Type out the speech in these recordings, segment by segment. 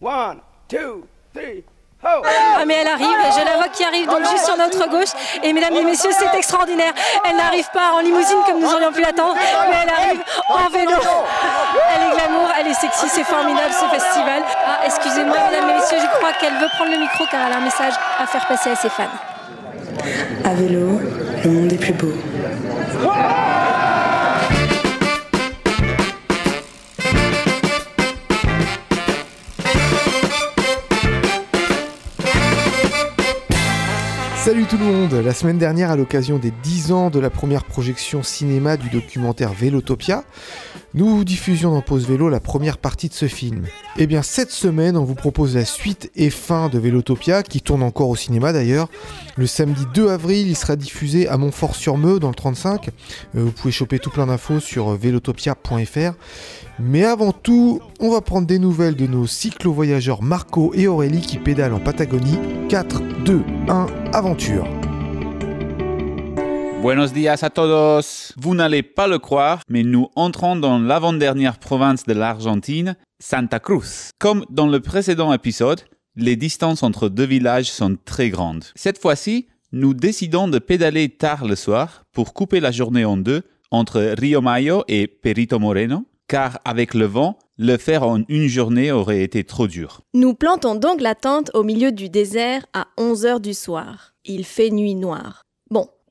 One, two, three. Ah mais elle arrive, je la vois qui arrive donc juste sur notre gauche. Et mesdames et messieurs, c'est extraordinaire. Elle n'arrive pas en limousine comme nous aurions pu l'attendre, mais elle arrive en vélo. Elle est glamour, elle est sexy, c'est formidable ce festival. Ah, excusez-moi mesdames et messieurs, je crois qu'elle veut prendre le micro car elle a un message à faire passer à ses fans. À vélo, le monde est plus beau. Salut tout le monde. La semaine dernière, à l'occasion des 10 ans de la première projection cinéma du documentaire Vélotopia, nous diffusions dans Pause Vélo la première partie de ce film. Et eh bien cette semaine, on vous propose la suite et fin de Vélotopia, qui tourne encore au cinéma d'ailleurs. Le samedi 2 avril, il sera diffusé à Montfort-sur-Meux dans le 35. Euh, vous pouvez choper tout plein d'infos sur vélotopia.fr. Mais avant tout, on va prendre des nouvelles de nos cyclo-voyageurs Marco et Aurélie qui pédalent en Patagonie. 4, 2, 1, aventure Buenos días a todos. Vous n'allez pas le croire, mais nous entrons dans l'avant-dernière province de l'Argentine, Santa Cruz. Comme dans le précédent épisode, les distances entre deux villages sont très grandes. Cette fois-ci, nous décidons de pédaler tard le soir pour couper la journée en deux entre Rio Mayo et Perito Moreno car avec le vent, le faire en une journée aurait été trop dur. Nous plantons donc la tente au milieu du désert à 11 heures du soir. Il fait nuit noire.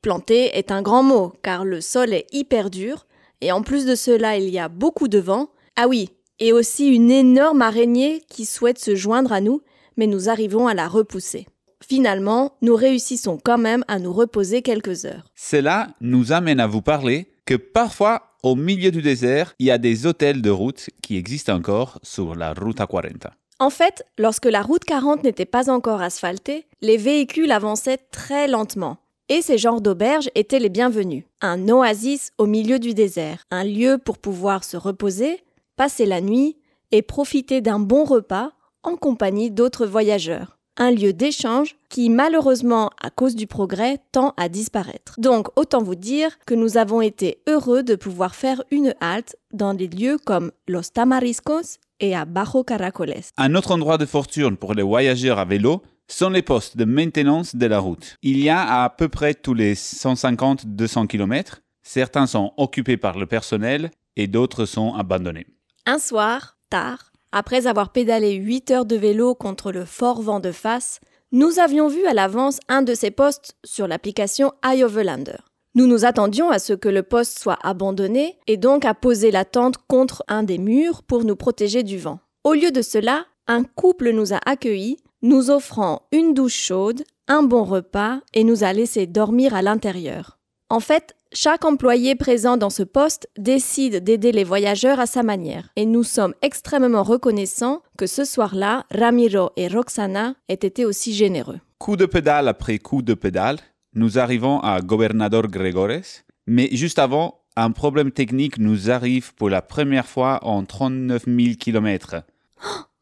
Planter est un grand mot, car le sol est hyper dur, et en plus de cela, il y a beaucoup de vent. Ah oui, et aussi une énorme araignée qui souhaite se joindre à nous, mais nous arrivons à la repousser. Finalement, nous réussissons quand même à nous reposer quelques heures. Cela nous amène à vous parler que parfois au milieu du désert, il y a des hôtels de route qui existent encore sur la Ruta 40. En fait, lorsque la route 40 n'était pas encore asphaltée, les véhicules avançaient très lentement. Et ces genres d'auberges étaient les bienvenus. Un oasis au milieu du désert, un lieu pour pouvoir se reposer, passer la nuit et profiter d'un bon repas en compagnie d'autres voyageurs un lieu d'échange qui malheureusement à cause du progrès tend à disparaître. Donc autant vous dire que nous avons été heureux de pouvoir faire une halte dans des lieux comme Los Tamariscos et à Bajo Caracoles. Un autre endroit de fortune pour les voyageurs à vélo sont les postes de maintenance de la route. Il y a à peu près tous les 150-200 km. Certains sont occupés par le personnel et d'autres sont abandonnés. Un soir, tard, après avoir pédalé 8 heures de vélo contre le fort vent de face, nous avions vu à l'avance un de ces postes sur l'application iOverlander. Nous nous attendions à ce que le poste soit abandonné et donc à poser la tente contre un des murs pour nous protéger du vent. Au lieu de cela, un couple nous a accueillis, nous offrant une douche chaude, un bon repas et nous a laissé dormir à l'intérieur. En fait, chaque employé présent dans ce poste décide d'aider les voyageurs à sa manière et nous sommes extrêmement reconnaissants que ce soir-là, Ramiro et Roxana aient été aussi généreux. Coup de pédale après coup de pédale, nous arrivons à Gobernador Gregores, mais juste avant, un problème technique nous arrive pour la première fois en 39 000 km.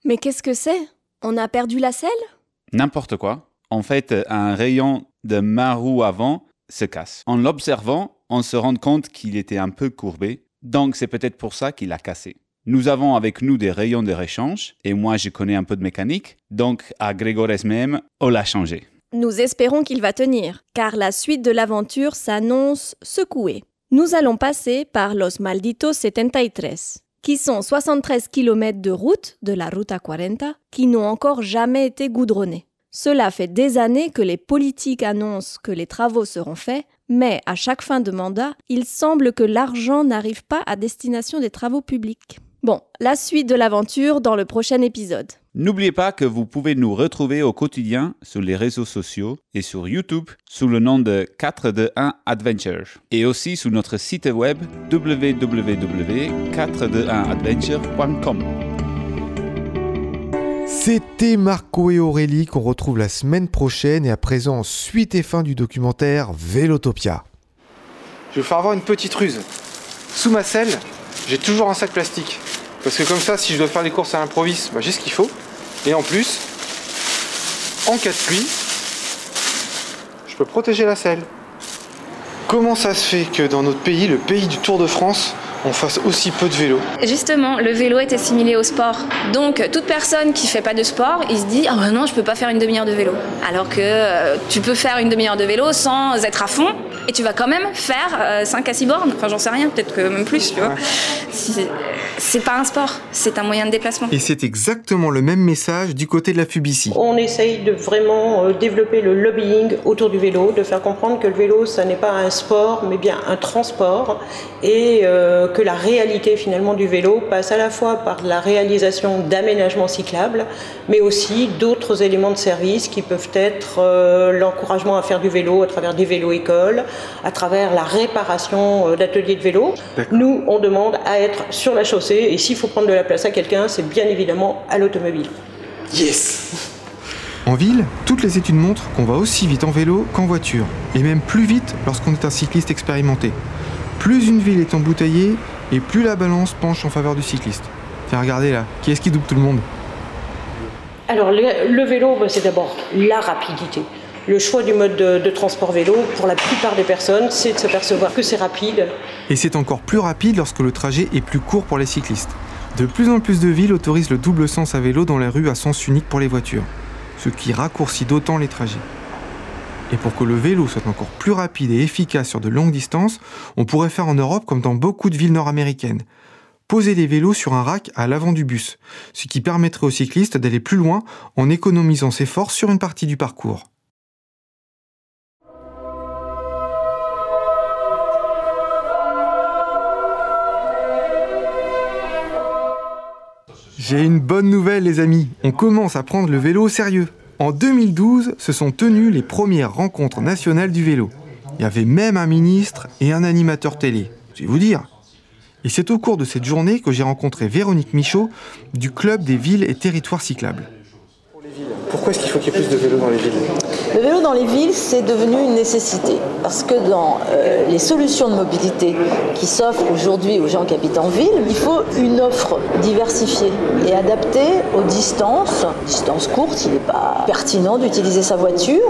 mais qu'est-ce que c'est? On a perdu la selle? N'importe quoi. En fait, un rayon de main roue avant se casse. En l'observant, on se rend compte qu'il était un peu courbé, donc c'est peut-être pour ça qu'il a cassé. Nous avons avec nous des rayons de réchange, et moi je connais un peu de mécanique, donc à Grégores même, on l'a changé. Nous espérons qu'il va tenir, car la suite de l'aventure s'annonce secouée. Nous allons passer par Los Malditos 73, qui sont 73 km de route de la Ruta 40 qui n'ont encore jamais été goudronnés. Cela fait des années que les politiques annoncent que les travaux seront faits, mais à chaque fin de mandat, il semble que l'argent n'arrive pas à destination des travaux publics. Bon, la suite de l'aventure dans le prochain épisode. N'oubliez pas que vous pouvez nous retrouver au quotidien sur les réseaux sociaux et sur YouTube sous le nom de 421 Adventure et aussi sur notre site web www.421adventure.com. C'était Marco et Aurélie qu'on retrouve la semaine prochaine et à présent suite et fin du documentaire Vélotopia. Je vais vous faire avoir une petite ruse. Sous ma selle, j'ai toujours un sac plastique. Parce que comme ça, si je dois faire les courses à l'improviste, bah, j'ai ce qu'il faut. Et en plus, en cas de pluie, je peux protéger la selle. Comment ça se fait que dans notre pays, le pays du Tour de France, on fasse aussi peu de vélo. Justement, le vélo est assimilé au sport. Donc, toute personne qui fait pas de sport, il se dit Ah ben non, je peux pas faire une demi-heure de vélo. Alors que euh, tu peux faire une demi-heure de vélo sans être à fond et tu vas quand même faire 5 à 6 bornes. Enfin, j'en sais rien, peut-être que même plus, tu vois. C'est pas un sport, c'est un moyen de déplacement. Et c'est exactement le même message du côté de la Fubici. On essaye de vraiment euh, développer le lobbying autour du vélo, de faire comprendre que le vélo, ça n'est pas un sport, mais bien un transport, et euh, que la réalité finalement du vélo passe à la fois par la réalisation d'aménagements cyclables, mais aussi d'autres éléments de service qui peuvent être euh, l'encouragement à faire du vélo à travers des vélos-écoles, à travers la réparation d'ateliers de vélo. Nous, on demande à être sur la chaussée, et s'il faut prendre de la place à quelqu'un, c'est bien évidemment à l'automobile. Yes En ville, toutes les études montrent qu'on va aussi vite en vélo qu'en voiture, et même plus vite lorsqu'on est un cycliste expérimenté. Plus une ville est embouteillée, et plus la balance penche en faveur du cycliste. Tiens, regardez là, qui est-ce qui double tout le monde? Alors, le, vélo, bah, c'est d'abord la rapidité. Le choix du mode de, de, transport vélo, pour la plupart des personnes, c'est de s'apercevoir que c'est rapide. Et c'est encore plus rapide lorsque le trajet est plus court pour les cyclistes. De plus en plus de villes autorisent le double sens à vélo dans les rues à sens unique pour les voitures, ce qui raccourcit d'autant les trajets. Et pour que le vélo soit encore plus rapide et efficace sur de longues distances, on pourrait faire en Europe comme dans beaucoup de villes nord-américaines. Poser des vélos sur un rack à l'avant du bus, ce qui permettrait aux cyclistes d'aller plus loin en économisant ses forces sur une partie du parcours. J'ai une bonne nouvelle les amis, on commence à prendre le vélo au sérieux. En 2012, se sont tenues les premières rencontres nationales du vélo. Il y avait même un ministre et un animateur télé. Je vais vous dire. Et c'est au cours de cette journée que j'ai rencontré Véronique Michaud du Club des villes et territoires cyclables. Pourquoi est-ce qu'il faut qu'il y ait plus de vélos dans les villes? Le vélo dans les villes, c'est devenu une nécessité. Parce que dans euh, les solutions de mobilité qui s'offrent aujourd'hui aux gens qui habitent en ville, il faut une offre diversifiée et adaptée aux distances. Distances courtes, il n'est pas pertinent d'utiliser sa voiture.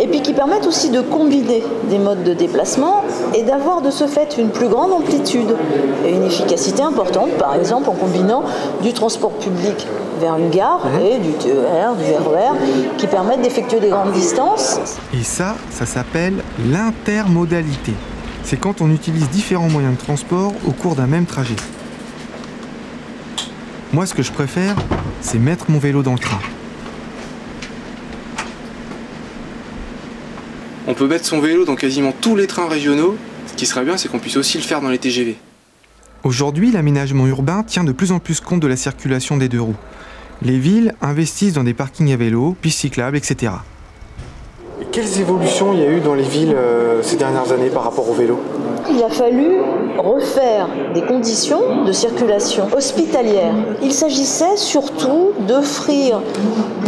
Et puis qui permettent aussi de combiner des modes de déplacement et d'avoir de ce fait une plus grande amplitude et une efficacité importante, par exemple en combinant du transport public vers une gare et du TER, du RER, qui permettent d'effectuer des grandes distances. Et ça, ça s'appelle l'intermodalité. C'est quand on utilise différents moyens de transport au cours d'un même trajet. Moi, ce que je préfère, c'est mettre mon vélo dans le train. On peut mettre son vélo dans quasiment tous les trains régionaux. Ce qui serait bien, c'est qu'on puisse aussi le faire dans les TGV. Aujourd'hui, l'aménagement urbain tient de plus en plus compte de la circulation des deux roues. Les villes investissent dans des parkings à vélo, pistes cyclables, etc. Quelles évolutions il y a eu dans les villes euh, ces dernières années par rapport au vélo? Il a fallu refaire des conditions de circulation hospitalière. Il s'agissait surtout d'offrir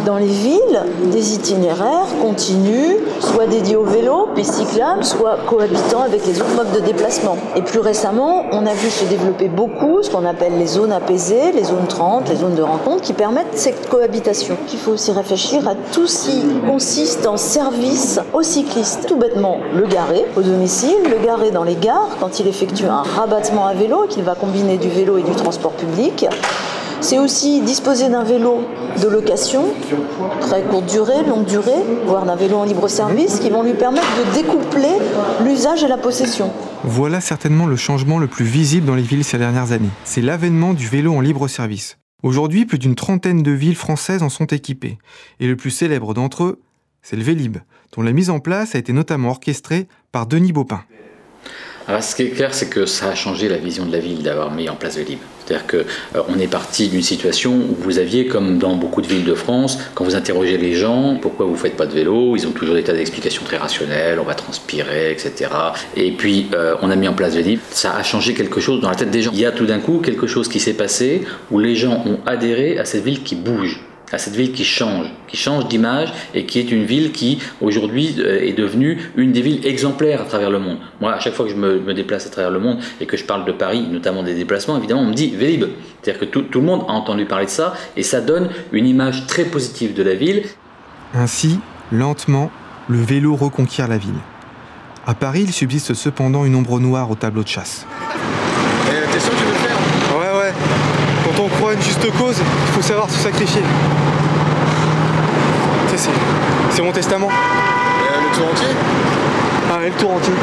dans les villes des itinéraires continus, soit dédiés au vélo, pistes cyclables, soit cohabitant avec les autres modes de déplacement. Et plus récemment, on a vu se développer beaucoup ce qu'on appelle les zones apaisées, les zones 30, les zones de rencontre, qui permettent cette cohabitation. Il faut aussi réfléchir à tout ce qui consiste en service aux cyclistes. Tout bêtement, le garer au domicile, le garer dans les quand il effectue un rabattement à vélo qu'il va combiner du vélo et du transport public. C'est aussi disposer d'un vélo de location, très courte durée, longue durée, voire d'un vélo en libre service, qui vont lui permettre de découpler l'usage et la possession. Voilà certainement le changement le plus visible dans les villes ces dernières années. C'est l'avènement du vélo en libre service. Aujourd'hui, plus d'une trentaine de villes françaises en sont équipées. Et le plus célèbre d'entre eux, c'est le Vélib, la mise en place a été notamment orchestrée par Denis Baupin. Alors, ce qui est clair, c'est que ça a changé la vision de la ville d'avoir mis en place le libre. C'est-à-dire qu'on euh, est parti d'une situation où vous aviez, comme dans beaucoup de villes de France, quand vous interrogez les gens, pourquoi vous ne faites pas de vélo, ils ont toujours des tas d'explications très rationnelles, on va transpirer, etc. Et puis, euh, on a mis en place le libre. Ça a changé quelque chose dans la tête des gens. Il y a tout d'un coup quelque chose qui s'est passé où les gens ont adhéré à cette ville qui bouge à cette ville qui change, qui change d'image et qui est une ville qui aujourd'hui euh, est devenue une des villes exemplaires à travers le monde. Moi, à chaque fois que je me, déplace à travers le monde et que je parle de Paris, notamment des déplacements, évidemment, on me dit Vélib. C'est-à-dire que tout, tout, le monde a entendu parler de ça et ça donne une image très positive de la ville. Ainsi, lentement, le vélo reconquiert la ville. À Paris, il subsiste cependant une ombre noire au tableau de chasse. Eh, T'es sûr une juste cause, il faut savoir se sacrifier. C'est, mon testament. le tour entier? Ah, le tour entier.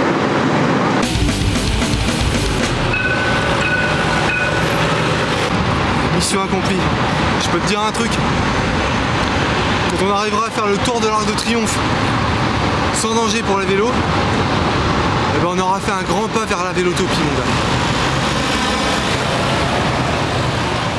Mission accomplie. Je peux te dire un truc? Quand on arrivera à faire le tour de l'Arc de Triomphe sans danger pour les vélos, eh ben on aura fait un grand pas vers la vélotopie, mon gars.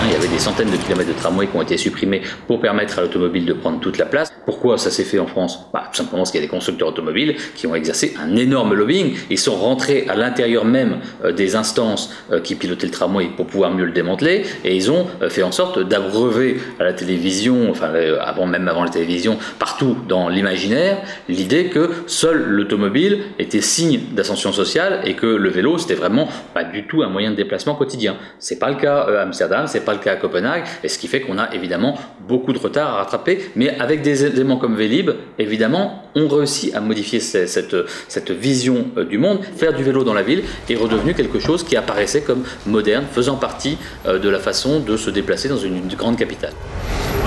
Il y avait des centaines de kilomètres de tramway qui ont été supprimés pour permettre à l'automobile de prendre toute la place. Pourquoi ça s'est fait en France? Bah, Tout simplement parce qu'il y a des constructeurs automobiles qui ont exercé un énorme lobbying. Ils sont rentrés à l'intérieur même euh, des instances euh, qui pilotaient le tramway pour pouvoir mieux le démanteler et ils ont euh, fait en sorte d'abreuver à la télévision, enfin avant même avant la télévision, partout dans l'imaginaire, l'idée que seul l'automobile était signe d'ascension sociale et que le vélo c'était vraiment pas du tout un moyen de déplacement quotidien. C'est pas le cas à Amsterdam, c'est pas le cas à Copenhague, et ce qui fait qu'on a évidemment beaucoup de retard à rattraper, mais avec des éléments comme Vélib, évidemment, on réussit à modifier cette, cette vision euh, du monde. Faire du vélo dans la ville est redevenu quelque chose qui apparaissait comme moderne, faisant partie euh, de la façon de se déplacer dans une, grande capitale.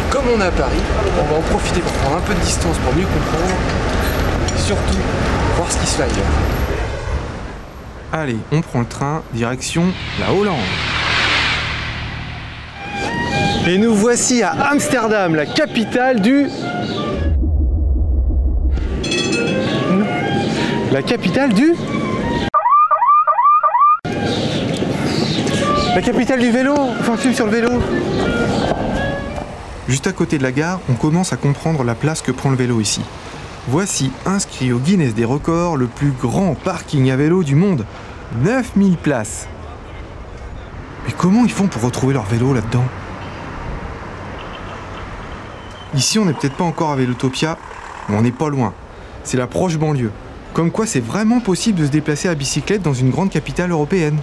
Comme on est à Paris, on va en profiter pour prendre un peu de distance pour mieux comprendre, et surtout voir ce qui se fait ailleurs. Allez, on prend le train, direction la Hollande. Et nous voici à Amsterdam, la capitale du... La capitale du... La capitale du vélo Enfin, film sur le vélo Juste à côté de la gare, on commence à comprendre la place que prend le vélo ici. Voici inscrit au Guinness des records le plus grand parking à vélo du monde. 9000 places. Mais comment ils font pour retrouver leur vélo là-dedans? Ici, on n'est peut-être pas encore à Vélotopia, mais on n'est pas loin. C'est la proche banlieue. Comme quoi, c'est vraiment possible de se déplacer à bicyclette dans une grande capitale européenne.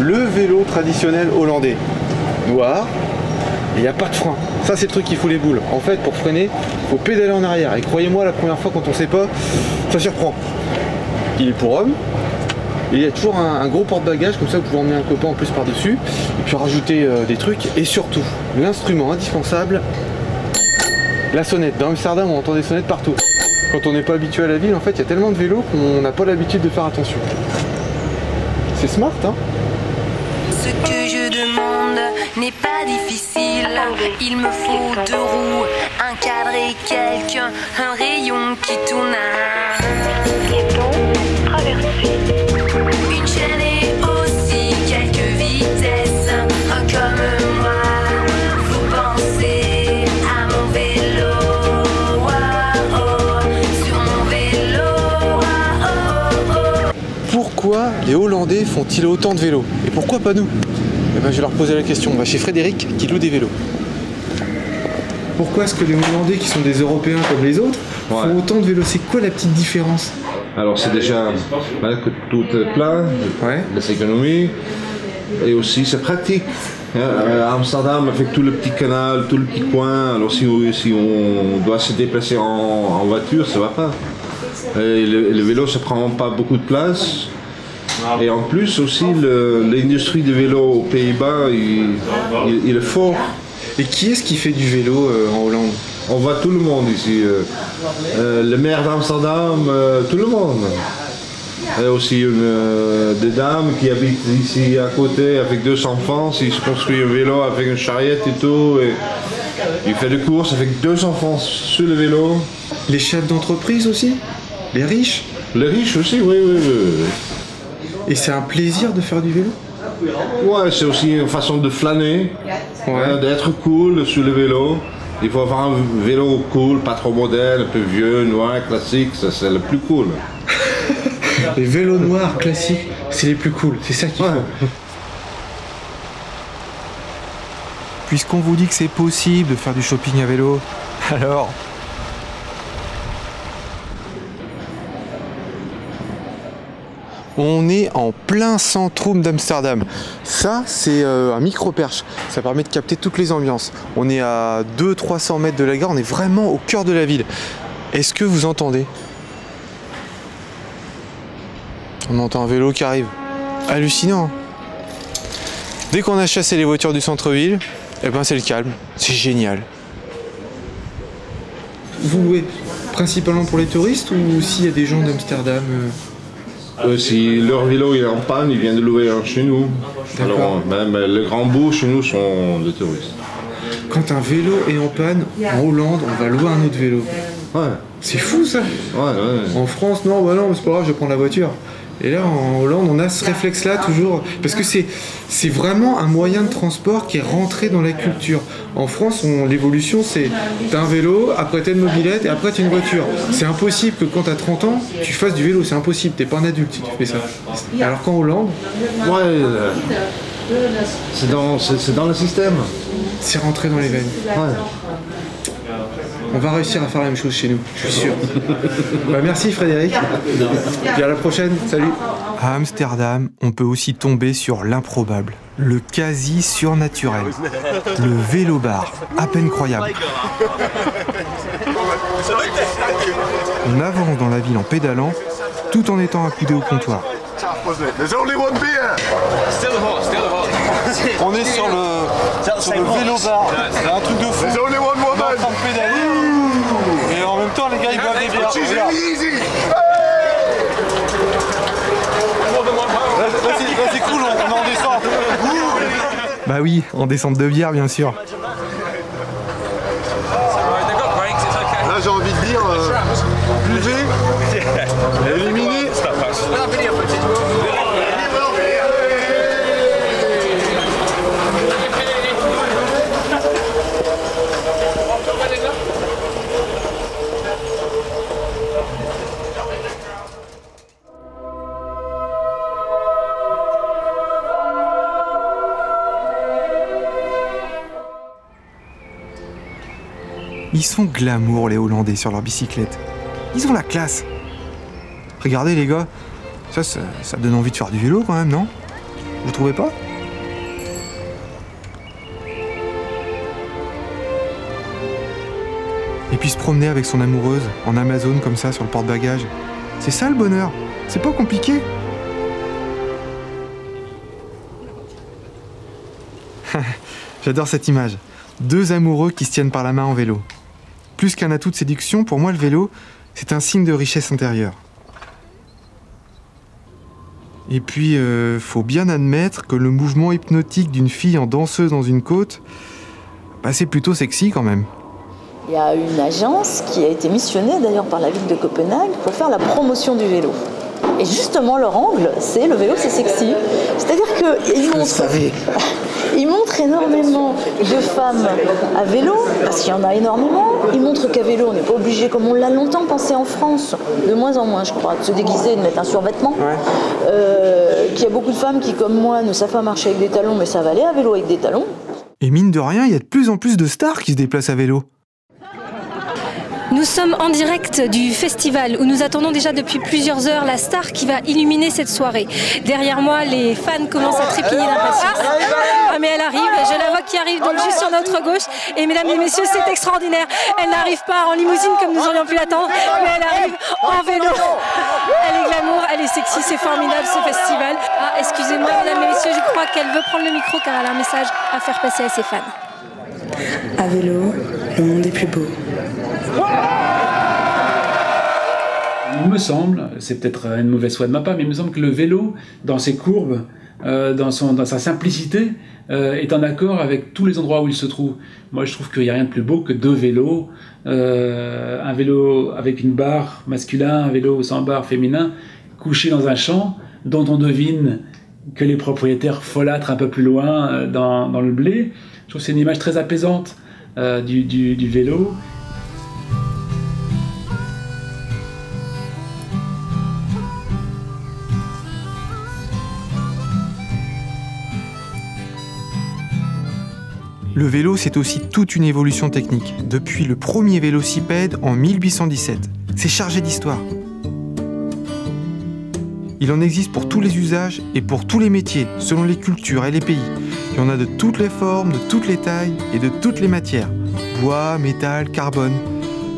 Le vélo traditionnel hollandais. Noir, il n'y a pas de frein. Ça, c'est le truc qui fout les boules. En fait, pour freiner, il faut pédaler en arrière. Et croyez-moi, la première fois, quand on sait pas, ça surprend. Il est pour homme. Et il y a toujours un, gros porte-bagages, comme ça vous pouvez emmener un copain en plus par-dessus, et puis rajouter euh, des trucs. Et surtout, l'instrument indispensable, la sonnette. Dans Amsterdam, on entend des sonnettes partout. Quand on n'est pas habitué à la ville, en fait, il y a tellement de vélos qu'on n'a pas l'habitude de faire attention. C'est smart, hein? Ce que je demande n'est pas difficile. Il me faut deux roues, un cadre et quelqu'un, un rayon qui tourne à... Une Pourquoi les Hollandais font-ils autant de vélos Et pourquoi pas nous Eh ben, je vais leur poser la question. On va chez Frédéric qui loue des vélos. Pourquoi est-ce que les Hollandais, qui sont des Européens comme les autres, font autant de vélos C'est quoi la petite différence Alors c'est déjà que tout est plein, les économies, et aussi c'est pratique. À Amsterdam, avec tout le petit canal, tout le petit coin, alors si, si on doit se déplacer en, en voiture, ça va pas. Et le, le vélo, ça prend pas beaucoup de place. Et en plus aussi, l'industrie du vélo aux Pays-Bas, il, il- il est fort. Et qui est-ce qui fait du vélo euh, en Hollande? On voit tout le monde ici. euh, euh, le maire d'Amsterdam, euh, tout le monde. Et aussi une, euh, des dames qui habitent ici à côté avec deux enfants. Ils se construisent un vélo avec une charrette et tout. Et il fait des courses avec deux enfants sur le vélo. Les chefs d'entreprise aussi? Les riches? Les riches aussi, oui, oui, oui. Et c'est un plaisir de faire du vélo Ouais, c'est aussi une façon de flâner, hein, d'être cool sur le vélo. Il faut avoir un vélo cool, pas trop moderne, un peu vieux, noir, classique, ça c'est le plus cool. Les vélos noirs classiques, c'est les plus cool, c'est ça qu'il faut. Puisqu'on vous dit que c'est possible de faire du shopping à vélo, alors On est en plein centrum d'Amsterdam. Ça, c'est euh, un micro-perche. Ça permet de capter toutes les ambiances. On est à 200-300 mètres de la gare, on est vraiment au cœur de la ville. Est-ce que vous entendez? On entend un vélo qui arrive. Hallucinant. hein. Dès qu'on a chassé les voitures du centre-ville, eh ben c'est le calme. C'est génial. Vous louez principalement pour les touristes ou s'il y a des gens d'Amsterdam euh, euh, Si leur vélo est en panne, ils viennent de louer un chez nous. Alors, même le grand bout chez nous sont des touristes. Quand un vélo est en panne, en Hollande, on va louer un autre vélo. Ouais. C'est fou ça Ouais, ouais. En France, non, bah non, c'est pas grave, je vais prendre la voiture. Et là, en Hollande, on a ce réflexe-là toujours, parce que c'est, c'est vraiment un moyen de transport qui est rentré dans la culture. En France, l'évolution, c'est t'as un vélo, après t'as une mobilette, et après t'as une voiture. C'est impossible que quand t'as 30 ans, tu fasses du vélo, c'est impossible, t'es pas un adulte si tu fais ça. Alors qu'en Hollande... Ouais, euh, c'est dans, c'est, dans le système. C'est rentré dans les veines. Ouais. On va réussir à faire la même chose chez nous, je suis sûr. bah, merci Frédéric. Et à la prochaine, salut. À Amsterdam, on peut aussi tomber sur l'improbable, le quasi surnaturel, le vélo-bar, à peine croyable. On avance dans la ville en pédalant, tout en étant accoudé au comptoir. On est sur le, sur le vélo-bar. C'est un truc de fou. On est en train de pédaler. Et en même temps, c'est cool, on en descente. Bah oui, en descente de bière, bien sûr. Ils sont glamour les Hollandais sur leur bicyclette. Ils ont la classe. Regardez les gars, ça, ça, donne envie de faire du vélo quand même, non? Vous trouvez pas? Et puis se promener avec son amoureuse en Amazon comme ça sur le porte-bagages. C'est ça le bonheur? C'est pas compliqué? J'adore cette image. Deux amoureux qui se tiennent par la main en vélo. Plus qu'un atout de séduction, pour moi le vélo, c'est un signe de richesse intérieure. Et puis, euh, faut bien admettre que le mouvement hypnotique d'une fille en danseuse dans une côte, bah, c'est plutôt sexy quand même. Il y a une agence qui a été missionnée d'ailleurs par la ville de Copenhague pour faire la promotion du vélo. Et justement, leur angle, c'est le vélo, c'est sexy. C'est-à-dire qu'ils montrent, ils montrent énormément de femmes à vélo, parce qu'il y en a énormément. Ils montrent qu'à vélo, on n'est pas obligé, comme on l'a longtemps pensé en France, de moins en moins, je crois, de se déguiser, de mettre un survêtement. Euh, qu'il y a beaucoup de femmes qui, comme moi, ne savent pas marcher avec des talons, mais savent aller à vélo avec des talons. Et mine de rien, il y a de plus en plus de stars qui se déplacent à vélo. Nous sommes en direct du festival où nous attendons déjà depuis plusieurs heures la star qui va illuminer cette soirée. Derrière moi, les fans commencent à trépigner d'impatience. Ah, mais elle arrive, je la vois qui arrive donc juste sur notre gauche. Et mesdames et messieurs, c'est extraordinaire. Elle n'arrive pas en limousine comme nous aurions pu l'attendre, mais elle arrive en vélo. Elle est glamour, elle est sexy, c'est formidable ce festival. Ah, excusez-moi, mesdames et messieurs, je crois qu'elle veut prendre le micro car elle a un message à faire passer à ses fans. À vélo, le monde est plus beau. Il me semble, c'est peut-être une mauvaise foi de ma part, mais il me semble que le vélo, dans ses courbes, euh, dans, son, dans sa simplicité, euh, est en accord avec tous les endroits où il se trouve. Moi, je trouve qu'il n'y a rien de plus beau que deux vélos. Euh, un vélo avec une barre masculin, un vélo sans barre féminin, couché dans un champ dont on devine que les propriétaires folâtrent un peu plus loin dans, dans le blé. Je trouve que c'est une image très apaisante du, du, du vélo. Le vélo, c'est aussi toute une évolution technique, depuis le premier vélocipède en 1817. C'est chargé d'histoire. Il en existe pour tous les usages et pour tous les métiers, selon les cultures et les pays. Il y en a de toutes les formes, de toutes les tailles et de toutes les matières. Bois, métal, carbone,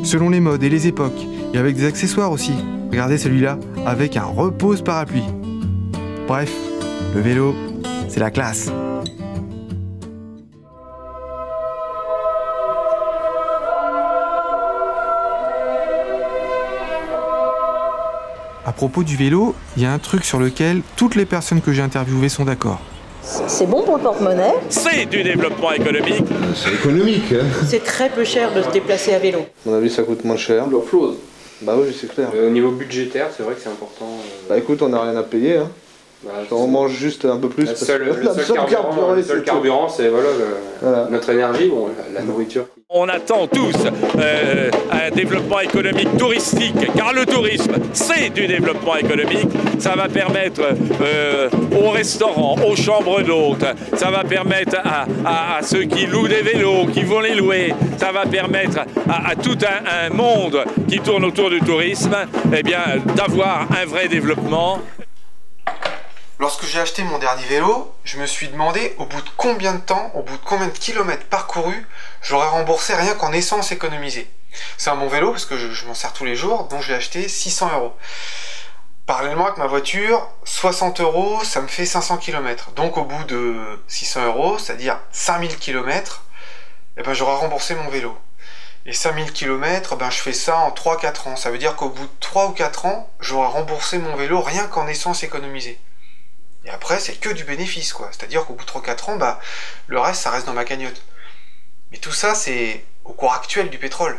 selon les modes et les époques, et avec des accessoires aussi. Regardez celui-là, avec un repose parapluie. Bref, le vélo, c'est la classe. Propos du vélo, il y a un truc sur lequel toutes les personnes que j'ai interviewées sont d'accord. C'est bon pour le porte-monnaie. C'est du développement économique. C'est économique. Hein. C'est très peu cher de se déplacer à vélo. À mon avis, ça coûte moins cher. L'offload. Bah oui, c'est clair. Euh, au niveau budgétaire, c'est vrai que c'est important. euh, Bah écoute, on n'a rien à payer. Hein. Bah, On mange juste un peu plus. Le parce seul, que le la seul seule carburant, carburant, le c'est seul tout. carburant, c'est voilà, le- Voilà. notre énergie, bon, la, la nourriture. On attend tous euh, un développement économique touristique, car le tourisme, c'est du développement économique. Ça va permettre euh, aux restaurants, aux chambres d'hôtes, ça va permettre à, à- à ceux qui louent des vélos, qui vont les louer, ça va permettre à, à tout un, un monde qui tourne autour du tourisme, eh bien, d'avoir un vrai développement. Lorsque j'ai acheté mon dernier vélo, je me suis demandé au bout de combien de temps, au bout de combien de kilomètres parcourus, j'aurais remboursé rien qu'en essence économisée. C'est un bon vélo parce que je, m'en sers tous les jours, donc je l'ai acheté 600 euros. Parallèlement avec ma voiture, 60 euros, ça me fait 500 km. Donc au bout de 600 euros, c'est-à-dire 5000 km, eh ben, j'aurais remboursé mon vélo. Et 5000 km, ben, je fais ça en 3-4 ans. Ça veut dire qu'au bout de 3 ou 4 ans, j'aurais remboursé mon vélo rien qu'en essence économisée. Et après, c'est que du bénéfice, quoi. C'est-à-dire qu'au bout de 3-4 ans, bah, le reste, ça reste dans ma cagnotte. Mais tout ça, c'est au cours actuel du pétrole.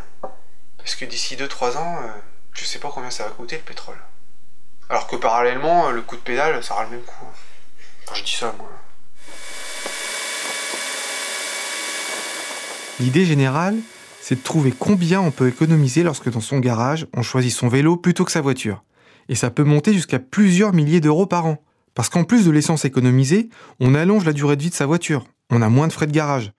Parce que d'ici 2-3 ans, euh, je sais pas combien ça va coûter le pétrole. Alors que parallèlement, euh, le coup de pédale, ça aura le même coût. Enfin, je dis ça, moi. L'idée générale, c'est de trouver combien on peut économiser lorsque dans son garage, on choisit son vélo plutôt que sa voiture. Et ça peut monter jusqu'à plusieurs milliers d'euros par an. Parce qu'en plus de l'essence économisée, on allonge la durée de vie de sa voiture. On a moins de frais de garage.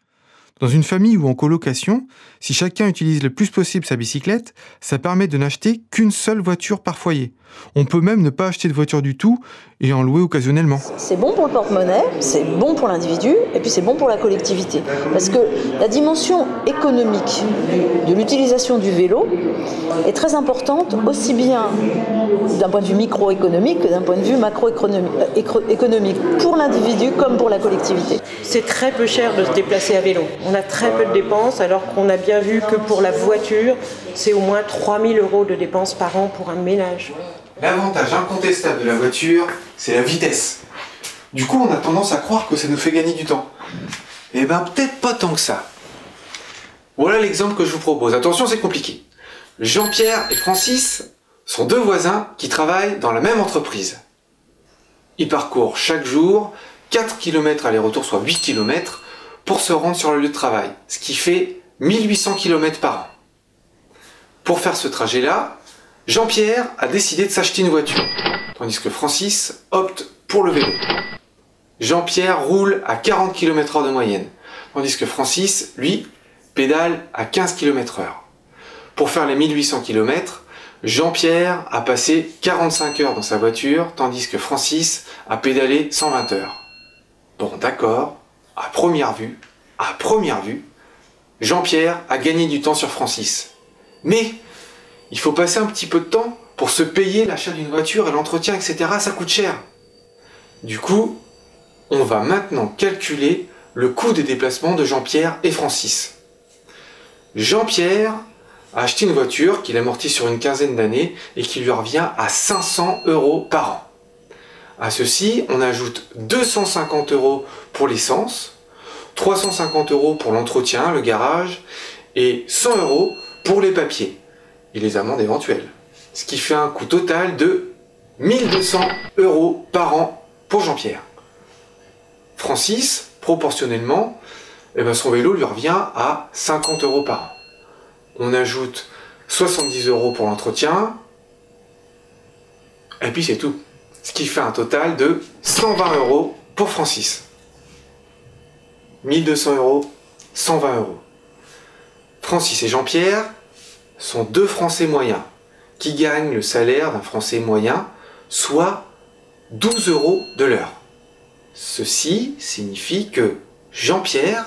Dans une famille ou en colocation, si chacun utilise le plus possible sa bicyclette, ça permet de n'acheter qu'une seule voiture par foyer. On peut même ne pas acheter de voiture du tout et en louer occasionnellement. C'est bon pour le porte-monnaie, c'est bon pour l'individu et puis c'est bon pour la collectivité. Parce que la dimension économique de l'utilisation du vélo est très importante aussi bien d'un point de vue microéconomique que d'un point de vue macroéconomique euh, pour l'individu comme pour la collectivité. C'est très peu cher de se déplacer à vélo. On a très peu de dépenses alors qu'on a bien vu que pour la voiture, c'est au moins 3000 euros de dépenses par an pour un ménage. L'avantage incontestable de la voiture, c'est la vitesse. Du coup, on a tendance à croire que ça nous fait gagner du temps. Eh ben, peut-être pas tant que ça. Voilà l'exemple que je vous propose. Attention, c'est compliqué. Jean-Pierre et Francis sont deux voisins qui travaillent dans la même entreprise. Ils parcourent chaque jour 4 km aller-retour, soit 8 km, pour se rendre sur le lieu de travail, ce qui fait 1800 km par an. Pour faire ce trajet-là, Jean-Pierre a décidé de s'acheter une voiture, tandis que Francis opte pour le vélo. Jean-Pierre roule à 40 km/h de moyenne, tandis que Francis, lui, pédale à 15 km/h. Pour faire les 1800 km, Jean-Pierre a passé 45 heures dans sa voiture, tandis que Francis a pédalé 120 heures. Bon, d'accord, à première vue, à première vue, Jean-Pierre a gagné du temps sur Francis. Mais il faut passer un petit peu de temps pour se payer l'achat d'une voiture et l'entretien, etc. Ça coûte cher. Du coup, on va maintenant calculer le coût des déplacements de Jean-Pierre et Francis. Jean-Pierre a une voiture qu'il amortit sur une quinzaine d'années et qui lui revient à 500 euros par an. À ceci, on ajoute 250 euros pour l'essence, 350 euros pour l'entretien, le garage, et 100 euros pour les papiers et les amendes éventuelles. Ce qui fait un coût total de 1200 euros par an pour Jean-Pierre. Francis, proportionnellement, eh ben, son vélo lui revient à 50 euros par an. On ajoute 70 euros pour l'entretien, et puis c'est tout. Ce qui fait un total de 120 euros pour Francis. 1200 euros, 120 euros. Francis et Jean-Pierre sont deux Français moyens qui gagnent le salaire d'un Français moyen, soit 12 euros de l'heure. Ceci signifie que Jean-Pierre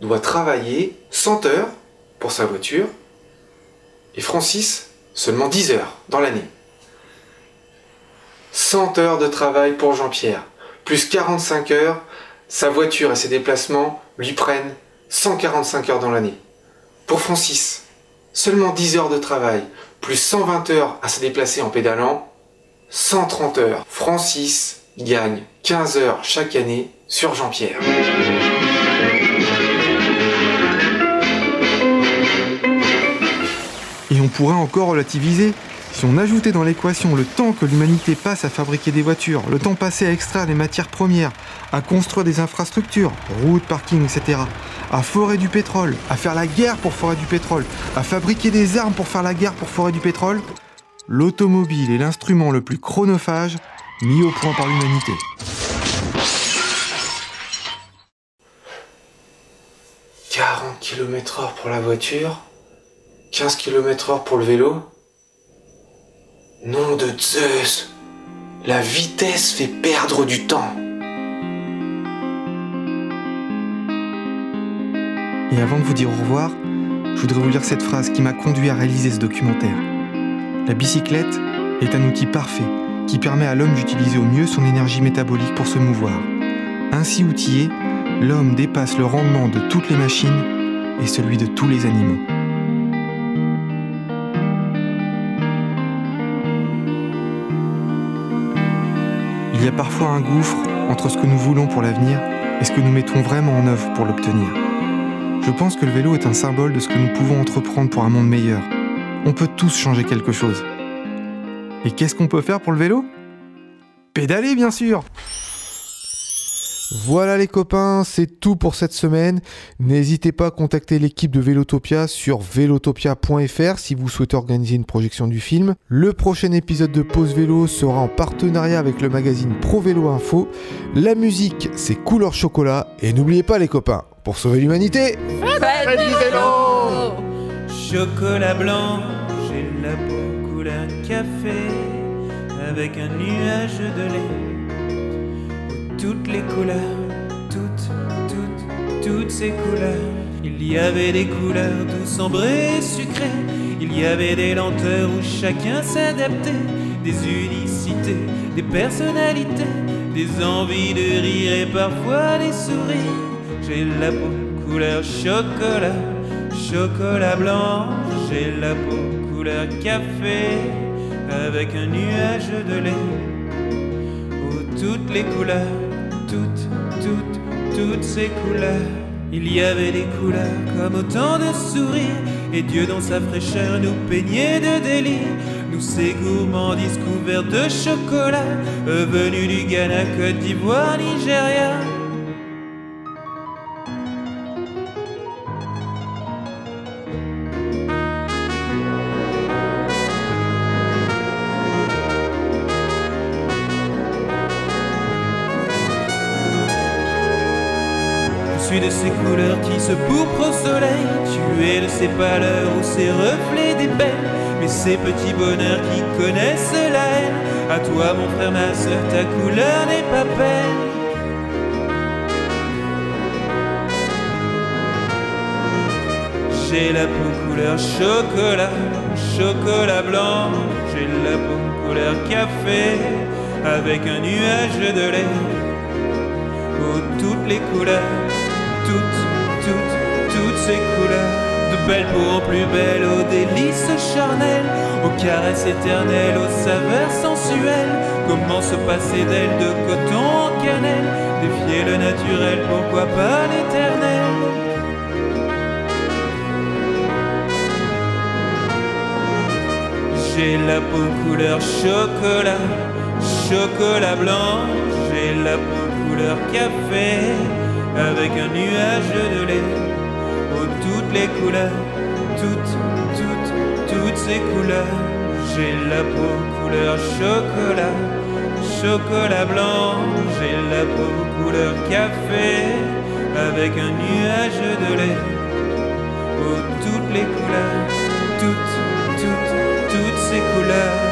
doit travailler 100 heures pour sa voiture et Francis seulement 10 heures dans l'année. 100 heures de travail pour Jean-Pierre, plus 45 heures, sa voiture et ses déplacements lui prennent 145 heures dans l'année. Pour Francis, seulement 10 heures de travail, plus 120 heures à se déplacer en pédalant, 130 heures. Francis gagne 15 heures chaque année sur Jean-Pierre. Pourrait encore relativiser. Si on ajoutait dans l'équation le temps que l'humanité passe à fabriquer des voitures, le temps passé à extraire des matières premières, à construire des infrastructures, routes, parkings, etc., à forer du pétrole, à faire la guerre pour forer du pétrole, à fabriquer des armes pour faire la guerre pour forer du pétrole, l'automobile est l'instrument le plus chronophage mis au point par l'humanité. « 40 km/h pour la voiture, 15 km/h pour le vélo. Nom de Zeus La vitesse fait perdre du temps. Et avant de vous dire au revoir, je voudrais vous lire cette phrase qui m'a conduit à réaliser ce documentaire. La bicyclette est un outil parfait qui permet à l'homme d'utiliser au mieux son énergie métabolique pour se mouvoir. Ainsi outillé, l'homme dépasse le rendement de toutes les machines et celui de tous les animaux. Y a parfois un gouffre entre ce que nous voulons pour l'avenir et ce que nous mettons vraiment en œuvre pour l'obtenir. Je pense que le vélo est un symbole de ce que nous pouvons entreprendre pour un monde meilleur. On peut tous changer quelque chose. Et qu'est-ce qu'on peut faire pour le vélo? Pédaler bien sûr voilà les copains, c'est tout pour cette semaine. N'hésitez pas à contacter l'équipe de Vélotopia sur velotopia.fr si vous souhaitez organiser une projection du film. Le prochain épisode de Pause Vélo sera en partenariat avec le magazine Pro Vélo Info. La musique, c'est couleur chocolat. Et n'oubliez pas les copains, pour sauver l'humanité, Faites du vélo Chocolat blanc, j'ai la peau couleur café avec un nuage de lait toutes les couleurs, toutes, toutes, toutes ces couleurs. Il y avait des couleurs douces, ambrées sucrées. Il y avait des lenteurs où chacun s'adaptait, des unicités, des personnalités, des envies de rire et parfois des sourires. J'ai la peau couleur chocolat, chocolat blanc. J'ai la peau couleur café avec un nuage de lait. Oh, toutes les couleurs toutes, toutes, toutes ces couleurs. Il y avait des couleurs comme autant de sourires, et Dieu dans sa fraîcheur nous peignait de délire. Nous ces gourmandises couverts de chocolat, venus du Ghana, Côte d'Ivoire, Nigeria. Suis de ces couleurs qui se pourprent au soleil. Tu es de ces pâleurs ou ces reflets d'ébène. Mais ces petits bonheurs qui connaissent la haine. À toi, mon frère, ma soeur, ta couleur n'est pas belle. J'ai la peau couleur chocolat, chocolat blanc. J'ai la peau couleur café, avec un nuage de lait. Oh, toutes les couleurs toutes, toutes, toutes ces couleurs. De belles en plus belles, aux délices charnelles, aux caresses éternelles, aux saveurs sensuelles. Comment se passer d'elles de coton en cannelle Défier le naturel, pourquoi pas l'éternel? J'ai la peau couleur chocolat, chocolat blanc. J'ai la peau couleur café avec un nuage de lait. Oh, toutes les couleurs, toutes, toutes, toutes ces couleurs. J'ai la peau couleur chocolat, chocolat blanc. J'ai la peau couleur café avec un nuage de lait. Oh, toutes les couleurs, toutes, toutes, toutes ces couleurs.